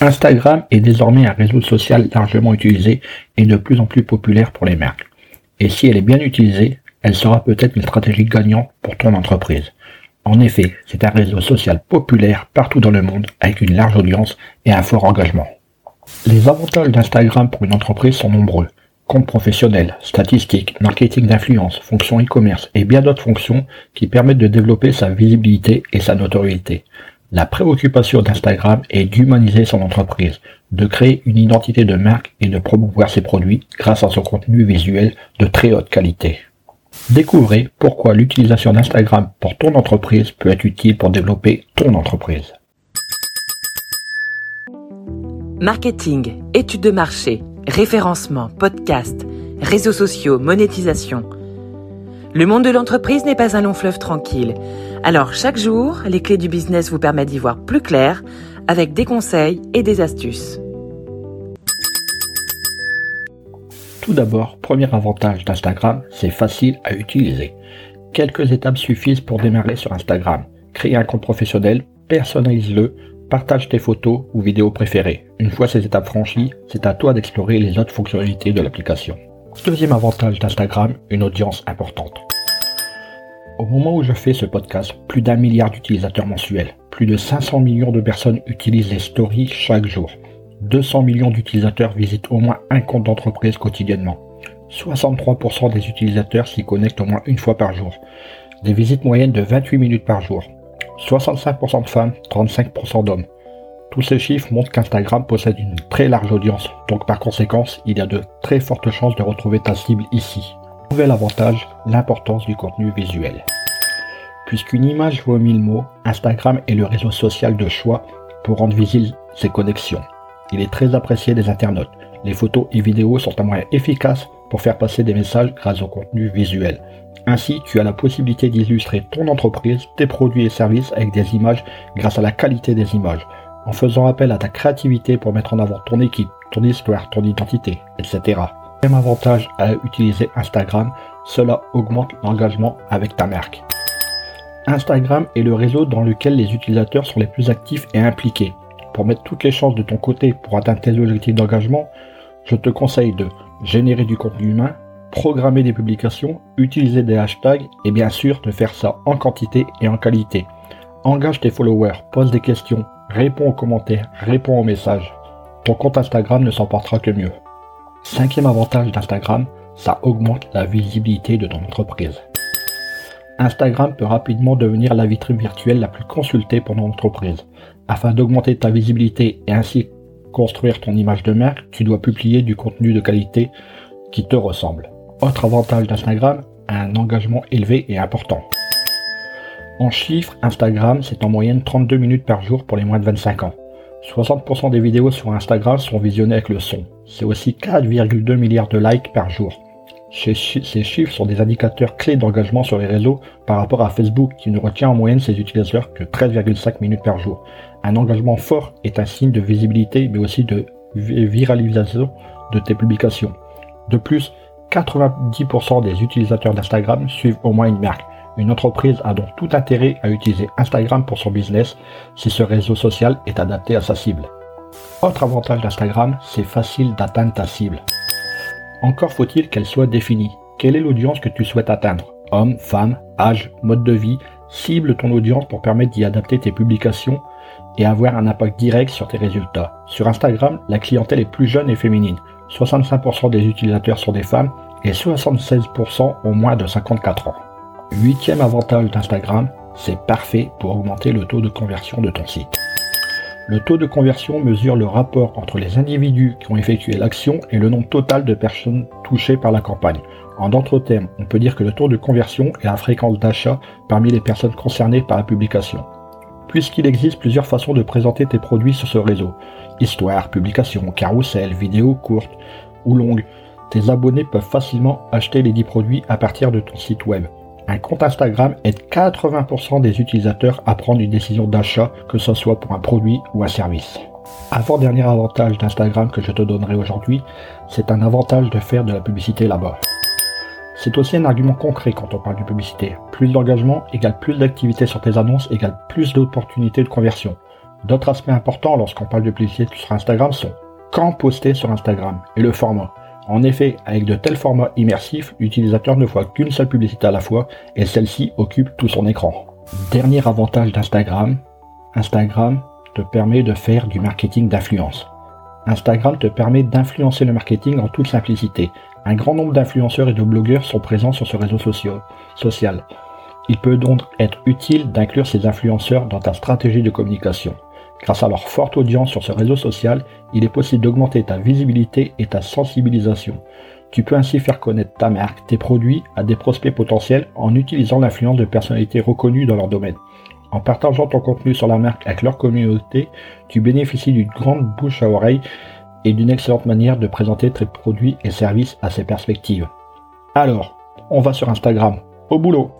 Instagram est désormais un réseau social largement utilisé et de plus en plus populaire pour les marques. Et si elle est bien utilisée, elle sera peut-être une stratégie gagnante pour ton entreprise. En effet, c'est un réseau social populaire partout dans le monde avec une large audience et un fort engagement. Les avantages d'Instagram pour une entreprise sont nombreux. Compte professionnel, statistiques, marketing d'influence, fonctions e-commerce et bien d'autres fonctions qui permettent de développer sa visibilité et sa notoriété. La préoccupation d'Instagram est d'humaniser son entreprise, de créer une identité de marque et de promouvoir ses produits grâce à son contenu visuel de très haute qualité. Découvrez pourquoi l'utilisation d'Instagram pour ton entreprise peut être utile pour développer ton entreprise. Marketing, études de marché, référencement, podcast, réseaux sociaux, monétisation. Le monde de l'entreprise n'est pas un long fleuve tranquille. Alors chaque jour, les clés du business vous permettent d'y voir plus clair avec des conseils et des astuces. Tout d'abord, premier avantage d'Instagram, c'est facile à utiliser. Quelques étapes suffisent pour démarrer sur Instagram. Créer un compte professionnel, personnalise-le, partage tes photos ou vidéos préférées. Une fois ces étapes franchies, c'est à toi d'explorer les autres fonctionnalités de l'application. Deuxième avantage d'Instagram, une audience importante. Au moment où je fais ce podcast, plus d'un milliard d'utilisateurs mensuels, plus de 500 millions de personnes utilisent les stories chaque jour. 200 millions d'utilisateurs visitent au moins un compte d'entreprise quotidiennement. 63% des utilisateurs s'y connectent au moins une fois par jour. Des visites moyennes de 28 minutes par jour. 65% de femmes, 35% d'hommes. Tous ces chiffres montrent qu'Instagram possède une très large audience, donc par conséquent, il y a de très fortes chances de retrouver ta cible ici. Nouvel avantage, l'importance du contenu visuel. Puisqu'une image vaut mille mots, Instagram est le réseau social de choix pour rendre visibles ses connexions. Il est très apprécié des internautes. Les photos et vidéos sont un moyen efficace pour faire passer des messages grâce au contenu visuel. Ainsi, tu as la possibilité d'illustrer ton entreprise, tes produits et services avec des images grâce à la qualité des images, en faisant appel à ta créativité pour mettre en avant ton équipe, ton histoire, ton identité, etc. Deuxième avantage à utiliser Instagram, cela augmente l'engagement avec ta marque. Instagram est le réseau dans lequel les utilisateurs sont les plus actifs et impliqués. Pour mettre toutes les chances de ton côté pour atteindre tes objectifs d'engagement, je te conseille de générer du contenu humain, programmer des publications, utiliser des hashtags et bien sûr de faire ça en quantité et en qualité. Engage tes followers, pose des questions, réponds aux commentaires, réponds aux messages. Ton compte Instagram ne s'en portera que mieux. Cinquième avantage d'Instagram, ça augmente la visibilité de ton entreprise. Instagram peut rapidement devenir la vitrine virtuelle la plus consultée pour ton entreprise. Afin d'augmenter ta visibilité et ainsi construire ton image de marque, tu dois publier du contenu de qualité qui te ressemble. Autre avantage d'Instagram, un engagement élevé et important. En chiffres, Instagram, c'est en moyenne 32 minutes par jour pour les moins de 25 ans. 60% des vidéos sur Instagram sont visionnées avec le son. C'est aussi 4,2 milliards de likes par jour. Ces chiffres sont des indicateurs clés d'engagement sur les réseaux par rapport à Facebook qui ne retient en moyenne ses utilisateurs que 13,5 minutes par jour. Un engagement fort est un signe de visibilité mais aussi de viralisation de tes publications. De plus, 90% des utilisateurs d'Instagram suivent au moins une marque. Une entreprise a donc tout intérêt à utiliser Instagram pour son business si ce réseau social est adapté à sa cible. Autre avantage d'Instagram, c'est facile d'atteindre ta cible. Encore faut-il qu'elle soit définie. Quelle est l'audience que tu souhaites atteindre? Homme, femme, âge, mode de vie? Cible ton audience pour permettre d'y adapter tes publications et avoir un impact direct sur tes résultats. Sur Instagram, la clientèle est plus jeune et féminine. 65% des utilisateurs sont des femmes et 76% ont moins de 54 ans. Huitième avantage d'Instagram, c'est parfait pour augmenter le taux de conversion de ton site. Le taux de conversion mesure le rapport entre les individus qui ont effectué l'action et le nombre total de personnes touchées par la campagne. En d'autres termes, on peut dire que le taux de conversion est la fréquence d'achat parmi les personnes concernées par la publication. Puisqu'il existe plusieurs façons de présenter tes produits sur ce réseau, histoire, publication, carrousel, vidéos courtes ou longues, tes abonnés peuvent facilement acheter les 10 produits à partir de ton site web. Un compte Instagram aide 80% des utilisateurs à prendre une décision d'achat, que ce soit pour un produit ou un service. Avant-dernier avantage d'Instagram que je te donnerai aujourd'hui, c'est un avantage de faire de la publicité là-bas. C'est aussi un argument concret quand on parle de publicité. Plus d'engagement égale plus d'activité sur tes annonces égale plus d'opportunités de conversion. D'autres aspects importants lorsqu'on parle de publicité sur Instagram sont quand poster sur Instagram et le format. En effet, avec de tels formats immersifs, l'utilisateur ne voit qu'une seule publicité à la fois et celle-ci occupe tout son écran. Dernier avantage d'Instagram, Instagram te permet de faire du marketing d'influence. Instagram te permet d'influencer le marketing en toute simplicité. Un grand nombre d'influenceurs et de blogueurs sont présents sur ce réseau social. Il peut donc être utile d'inclure ces influenceurs dans ta stratégie de communication. Grâce à leur forte audience sur ce réseau social, il est possible d'augmenter ta visibilité et ta sensibilisation. Tu peux ainsi faire connaître ta marque, tes produits à des prospects potentiels en utilisant l'influence de personnalités reconnues dans leur domaine. En partageant ton contenu sur la marque avec leur communauté, tu bénéficies d'une grande bouche à oreille et d'une excellente manière de présenter tes produits et services à ces perspectives. Alors, on va sur Instagram. Au boulot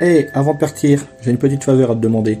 Hey, avant de partir, j'ai une petite faveur à te demander.